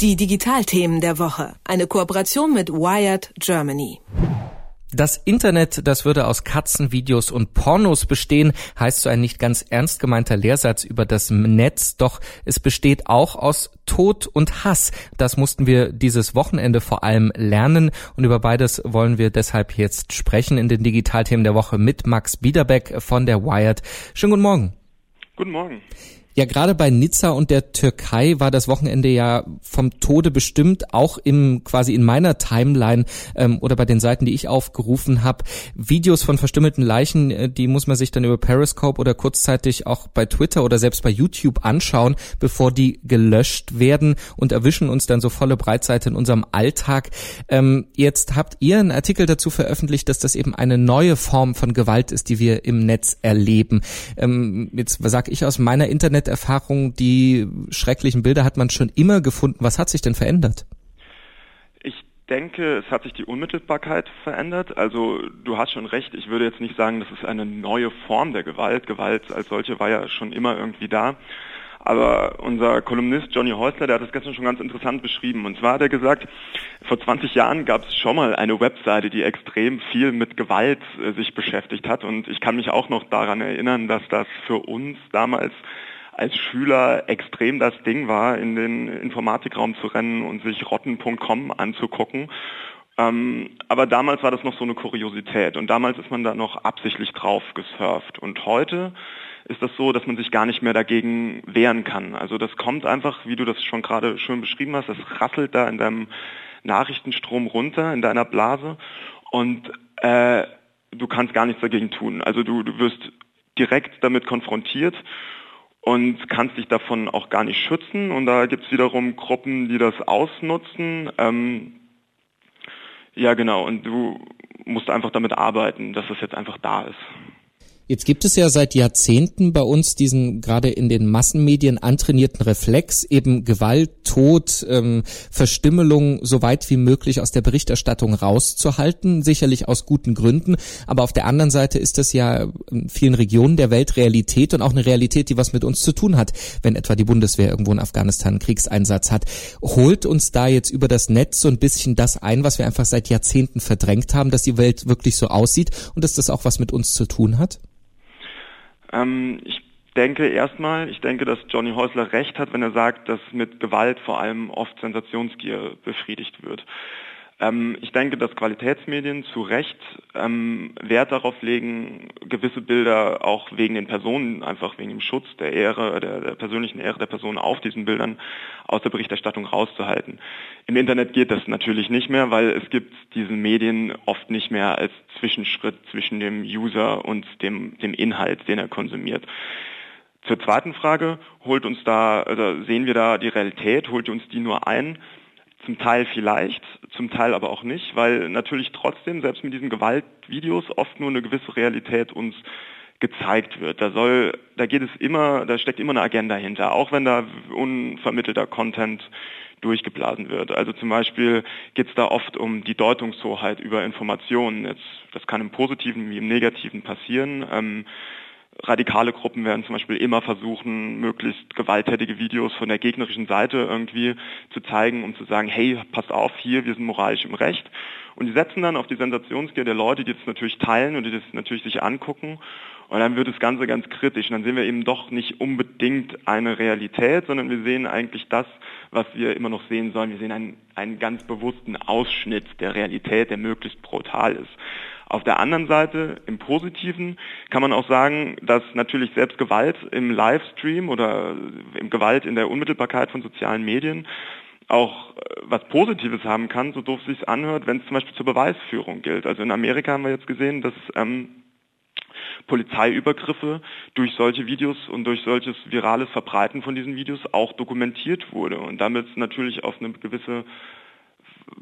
Die Digitalthemen der Woche. Eine Kooperation mit Wired Germany. Das Internet, das würde aus Katzenvideos und Pornos bestehen, heißt so ein nicht ganz ernst gemeinter Lehrsatz über das Netz, doch es besteht auch aus Tod und Hass. Das mussten wir dieses Wochenende vor allem lernen und über beides wollen wir deshalb jetzt sprechen in den Digitalthemen der Woche mit Max Biederbeck von der Wired. Schönen guten Morgen. Guten Morgen. Ja, gerade bei Nizza und der Türkei war das Wochenende ja vom Tode bestimmt, auch im quasi in meiner Timeline ähm, oder bei den Seiten, die ich aufgerufen habe. Videos von verstümmelten Leichen, äh, die muss man sich dann über Periscope oder kurzzeitig auch bei Twitter oder selbst bei YouTube anschauen, bevor die gelöscht werden und erwischen uns dann so volle Breitseite in unserem Alltag. Ähm, jetzt habt ihr einen Artikel dazu veröffentlicht, dass das eben eine neue Form von Gewalt ist, die wir im Netz erleben. Ähm, jetzt sage ich aus meiner Internet Erfahrung, die schrecklichen Bilder hat man schon immer gefunden. Was hat sich denn verändert? Ich denke, es hat sich die Unmittelbarkeit verändert. Also du hast schon recht, ich würde jetzt nicht sagen, das ist eine neue Form der Gewalt. Gewalt als solche war ja schon immer irgendwie da. Aber unser Kolumnist Johnny Häusler, der hat das gestern schon ganz interessant beschrieben. Und zwar hat er gesagt, vor 20 Jahren gab es schon mal eine Webseite, die extrem viel mit Gewalt äh, sich beschäftigt hat. Und ich kann mich auch noch daran erinnern, dass das für uns damals als Schüler extrem das Ding war, in den Informatikraum zu rennen und sich rotten.com anzugucken. Ähm, aber damals war das noch so eine Kuriosität und damals ist man da noch absichtlich drauf gesurft. Und heute ist das so, dass man sich gar nicht mehr dagegen wehren kann. Also das kommt einfach, wie du das schon gerade schön beschrieben hast, das rasselt da in deinem Nachrichtenstrom runter, in deiner Blase und äh, du kannst gar nichts dagegen tun. Also du, du wirst direkt damit konfrontiert und kannst dich davon auch gar nicht schützen. Und da gibt es wiederum Gruppen, die das ausnutzen. Ähm, ja, genau. Und du musst einfach damit arbeiten, dass es jetzt einfach da ist. Jetzt gibt es ja seit Jahrzehnten bei uns diesen gerade in den Massenmedien antrainierten Reflex, eben Gewalt, Tod, ähm, Verstümmelung so weit wie möglich aus der Berichterstattung rauszuhalten, sicherlich aus guten Gründen. Aber auf der anderen Seite ist das ja in vielen Regionen der Welt Realität und auch eine Realität, die was mit uns zu tun hat, wenn etwa die Bundeswehr irgendwo in Afghanistan einen Kriegseinsatz hat. Holt uns da jetzt über das Netz so ein bisschen das ein, was wir einfach seit Jahrzehnten verdrängt haben, dass die Welt wirklich so aussieht und dass das auch was mit uns zu tun hat? Ähm, ich denke erstmal, ich denke, dass Johnny Häusler recht hat, wenn er sagt, dass mit Gewalt vor allem oft Sensationsgier befriedigt wird. Ähm, ich denke, dass Qualitätsmedien zu Recht ähm, Wert darauf legen, gewisse Bilder auch wegen den Personen, einfach wegen dem Schutz der Ehre, der, der persönlichen Ehre der Person auf diesen Bildern aus der Berichterstattung rauszuhalten. Im Internet geht das natürlich nicht mehr, weil es gibt diesen Medien oft nicht mehr als Zwischenschritt zwischen dem User und dem, dem Inhalt, den er konsumiert. Zur zweiten Frage, holt uns da, also sehen wir da die Realität, holt uns die nur ein? Zum Teil vielleicht, zum Teil aber auch nicht, weil natürlich trotzdem, selbst mit diesen Gewaltvideos, oft nur eine gewisse Realität uns gezeigt wird. Da soll, da geht es immer, da steckt immer eine Agenda hinter, auch wenn da unvermittelter Content durchgeblasen wird. Also zum Beispiel geht es da oft um die Deutungshoheit über Informationen. Jetzt, das kann im Positiven wie im Negativen passieren. Ähm, radikale Gruppen werden zum Beispiel immer versuchen, möglichst gewalttätige Videos von der gegnerischen Seite irgendwie zu zeigen, um zu sagen, hey, passt auf, hier, wir sind moralisch im Recht. Und die setzen dann auf die Sensationsgier der Leute, die das natürlich teilen und die das natürlich sich angucken. Und dann wird das Ganze ganz kritisch. Und dann sehen wir eben doch nicht unbedingt eine Realität, sondern wir sehen eigentlich das, was wir immer noch sehen sollen. Wir sehen einen, einen ganz bewussten Ausschnitt der Realität, der möglichst brutal ist. Auf der anderen Seite, im Positiven, kann man auch sagen, dass natürlich selbst Gewalt im Livestream oder Gewalt in der Unmittelbarkeit von sozialen Medien auch äh, was Positives haben kann, so doof sich anhört, wenn es zum Beispiel zur Beweisführung gilt. Also in Amerika haben wir jetzt gesehen, dass ähm, Polizeiübergriffe durch solche Videos und durch solches virales Verbreiten von diesen Videos auch dokumentiert wurde und damit natürlich auf eine gewisse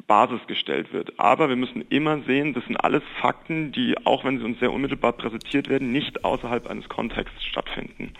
Basis gestellt wird. Aber wir müssen immer sehen, das sind alles Fakten, die, auch wenn sie uns sehr unmittelbar präsentiert werden, nicht außerhalb eines Kontexts stattfinden.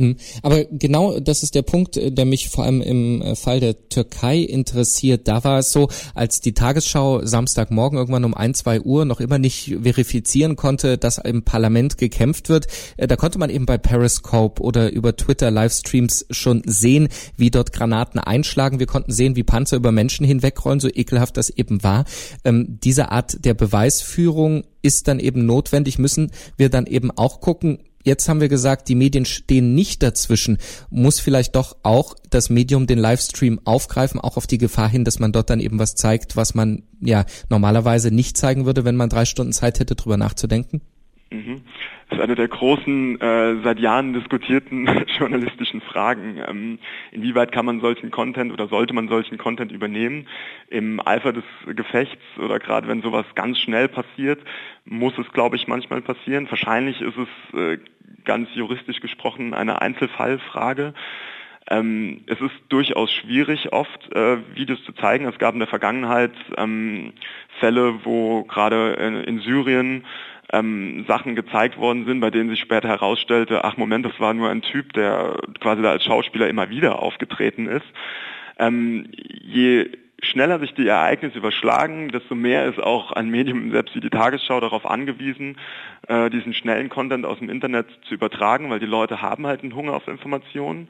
Hm. Aber genau das ist der Punkt, äh, der mich vor allem im äh, Fall der Türkei interessiert. Da war es so, als die Tagesschau Samstagmorgen irgendwann um ein, zwei Uhr noch immer nicht verifizieren konnte, dass im Parlament gekämpft wird, äh, da konnte man eben bei Periscope oder über Twitter Livestreams schon sehen, wie dort Granaten einschlagen. Wir konnten sehen, wie Panzer über Menschen hinwegrollen, so ekelhaft das eben war. Ähm, diese Art der Beweisführung ist dann eben notwendig, müssen wir dann eben auch gucken, jetzt haben wir gesagt, die Medien stehen nicht dazwischen. Muss vielleicht doch auch das Medium den Livestream aufgreifen, auch auf die Gefahr hin, dass man dort dann eben was zeigt, was man ja normalerweise nicht zeigen würde, wenn man drei Stunden Zeit hätte, drüber nachzudenken? Mhm. Das ist eine der großen, äh, seit Jahren diskutierten journalistischen Fragen. Ähm, inwieweit kann man solchen Content oder sollte man solchen Content übernehmen? Im Eifer des Gefechts oder gerade wenn sowas ganz schnell passiert, muss es, glaube ich, manchmal passieren. Wahrscheinlich ist es äh, ganz juristisch gesprochen eine Einzelfallfrage. Ähm, es ist durchaus schwierig, oft äh, Videos zu zeigen. Es gab in der Vergangenheit ähm, Fälle, wo gerade in, in Syrien ähm, Sachen gezeigt worden sind, bei denen sich später herausstellte, ach Moment, das war nur ein Typ, der quasi da als Schauspieler immer wieder aufgetreten ist. Ähm, je schneller sich die Ereignisse überschlagen, desto mehr ist auch ein Medium, selbst wie die Tagesschau, darauf angewiesen, äh, diesen schnellen Content aus dem Internet zu übertragen, weil die Leute haben halt einen Hunger auf Informationen.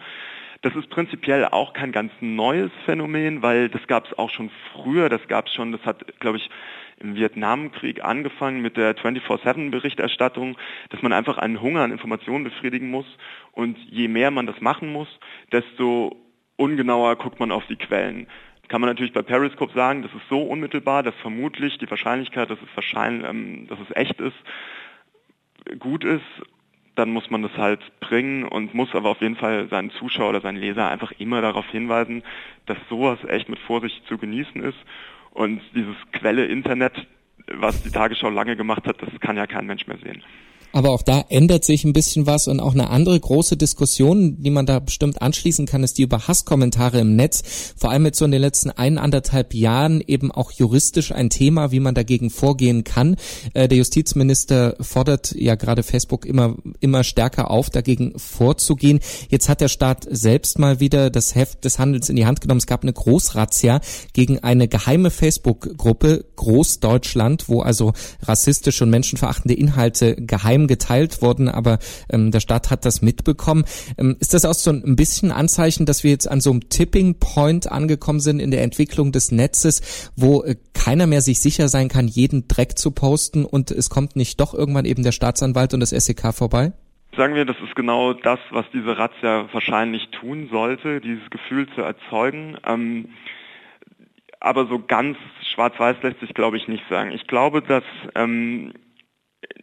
Das ist prinzipiell auch kein ganz neues Phänomen, weil das gab es auch schon früher, das gab es schon, das hat, glaube ich, im Vietnamkrieg angefangen mit der 24-7-Berichterstattung, dass man einfach einen Hunger an Informationen befriedigen muss. Und je mehr man das machen muss, desto ungenauer guckt man auf die Quellen. Kann man natürlich bei Periscope sagen, das ist so unmittelbar, dass vermutlich die Wahrscheinlichkeit, dass es wahrscheinlich, ähm, dass es echt ist, gut ist dann muss man das halt bringen und muss aber auf jeden Fall seinen Zuschauer oder seinen Leser einfach immer darauf hinweisen, dass sowas echt mit Vorsicht zu genießen ist und dieses Quelle Internet, was die Tagesschau lange gemacht hat, das kann ja kein Mensch mehr sehen. Aber auch da ändert sich ein bisschen was und auch eine andere große Diskussion, die man da bestimmt anschließen kann, ist die über Hasskommentare im Netz. Vor allem jetzt so in den letzten ein, anderthalb Jahren eben auch juristisch ein Thema, wie man dagegen vorgehen kann. Äh, der Justizminister fordert ja gerade Facebook immer, immer stärker auf, dagegen vorzugehen. Jetzt hat der Staat selbst mal wieder das Heft des Handels in die Hand genommen. Es gab eine Großrazzia gegen eine geheime Facebook-Gruppe Großdeutschland, wo also rassistische und menschenverachtende Inhalte geheim geheim geteilt worden, aber ähm, der Staat hat das mitbekommen. Ähm, ist das auch so ein bisschen Anzeichen, dass wir jetzt an so einem Tipping Point angekommen sind in der Entwicklung des Netzes, wo äh, keiner mehr sich sicher sein kann, jeden Dreck zu posten und es kommt nicht doch irgendwann eben der Staatsanwalt und das SEK vorbei? Sagen wir, das ist genau das, was diese Razzia wahrscheinlich tun sollte, dieses Gefühl zu erzeugen. Ähm, aber so ganz schwarz-weiß lässt sich, glaube ich, nicht sagen. Ich glaube, dass ähm,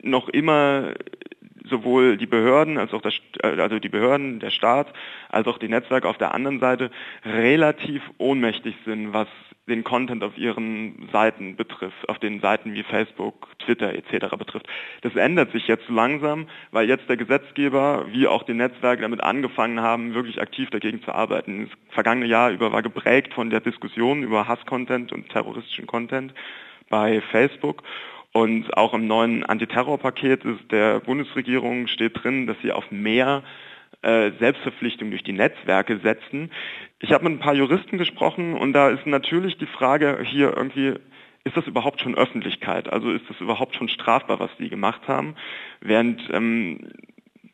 noch immer sowohl die Behörden als auch das, äh, also die Behörden, der Staat, als auch die Netzwerke auf der anderen Seite relativ ohnmächtig sind, was den Content auf ihren Seiten betrifft, auf den Seiten wie Facebook, Twitter etc. betrifft. Das ändert sich jetzt langsam, weil jetzt der Gesetzgeber wie auch die Netzwerke damit angefangen haben, wirklich aktiv dagegen zu arbeiten. Das vergangene Jahr über war geprägt von der Diskussion über Hasscontent und terroristischen Content bei Facebook und auch im neuen Antiterrorpaket der Bundesregierung steht drin, dass sie auf mehr äh, Selbstverpflichtung durch die Netzwerke setzen. Ich habe mit ein paar Juristen gesprochen und da ist natürlich die Frage hier irgendwie, ist das überhaupt schon Öffentlichkeit? Also ist das überhaupt schon strafbar, was die gemacht haben? Während ähm,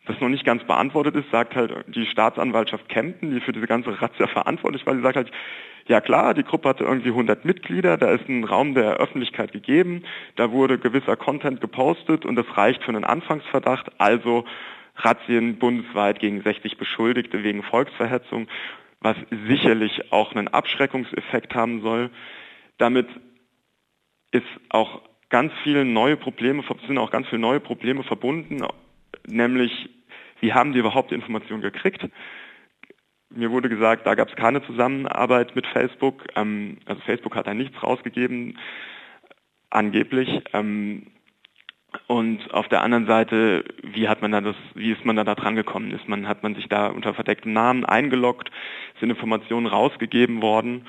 das noch nicht ganz beantwortet ist, sagt halt die Staatsanwaltschaft Kempten, die für diese ganze Razzia verantwortlich war, die sagt halt, ja klar, die Gruppe hatte irgendwie 100 Mitglieder, da ist ein Raum der Öffentlichkeit gegeben, da wurde gewisser Content gepostet und das reicht für einen Anfangsverdacht, also Razzien bundesweit gegen 60 Beschuldigte wegen Volksverhetzung, was sicherlich auch einen Abschreckungseffekt haben soll. Damit ist auch ganz viele neue Probleme, sind auch ganz viele neue Probleme verbunden, nämlich wie haben die überhaupt die Information gekriegt? Mir wurde gesagt, da gab es keine Zusammenarbeit mit Facebook. Ähm, also Facebook hat da nichts rausgegeben, angeblich. Ähm, und auf der anderen Seite, wie hat man da das, wie ist man da, da dran gekommen? Ist man, hat man sich da unter verdecktem Namen eingeloggt? Sind Informationen rausgegeben worden?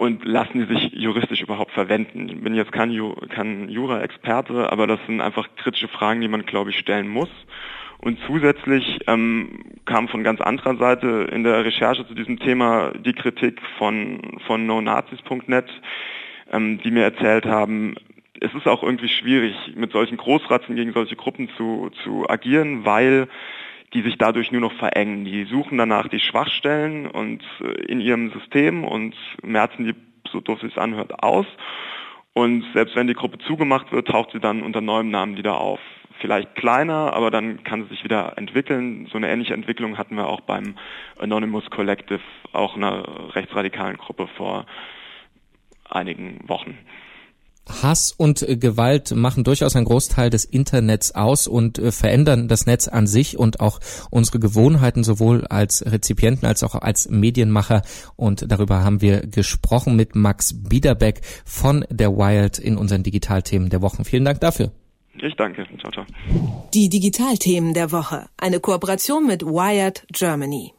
Und lassen die sich juristisch überhaupt verwenden? Ich bin jetzt kein, kein Jura-Experte, aber das sind einfach kritische Fragen, die man, glaube ich, stellen muss. Und zusätzlich ähm, kam von ganz anderer Seite in der Recherche zu diesem Thema die Kritik von, von nonazis.net, ähm, die mir erzählt haben, es ist auch irgendwie schwierig, mit solchen Großratzen gegen solche Gruppen zu, zu agieren, weil die sich dadurch nur noch verengen. Die suchen danach die Schwachstellen und äh, in ihrem System und merzen die, so doof es anhört, aus. Und selbst wenn die Gruppe zugemacht wird, taucht sie dann unter neuem Namen wieder auf. Vielleicht kleiner, aber dann kann sie sich wieder entwickeln. So eine ähnliche Entwicklung hatten wir auch beim Anonymous Collective, auch einer rechtsradikalen Gruppe vor einigen Wochen. Hass und Gewalt machen durchaus einen Großteil des Internets aus und äh, verändern das Netz an sich und auch unsere Gewohnheiten sowohl als Rezipienten als auch als Medienmacher. Und darüber haben wir gesprochen mit Max Biederbeck von der Wild in unseren Digitalthemen der Wochen. Vielen Dank dafür. Ich danke. Ciao, ciao. Die Digitalthemen der Woche. Eine Kooperation mit Wired Germany.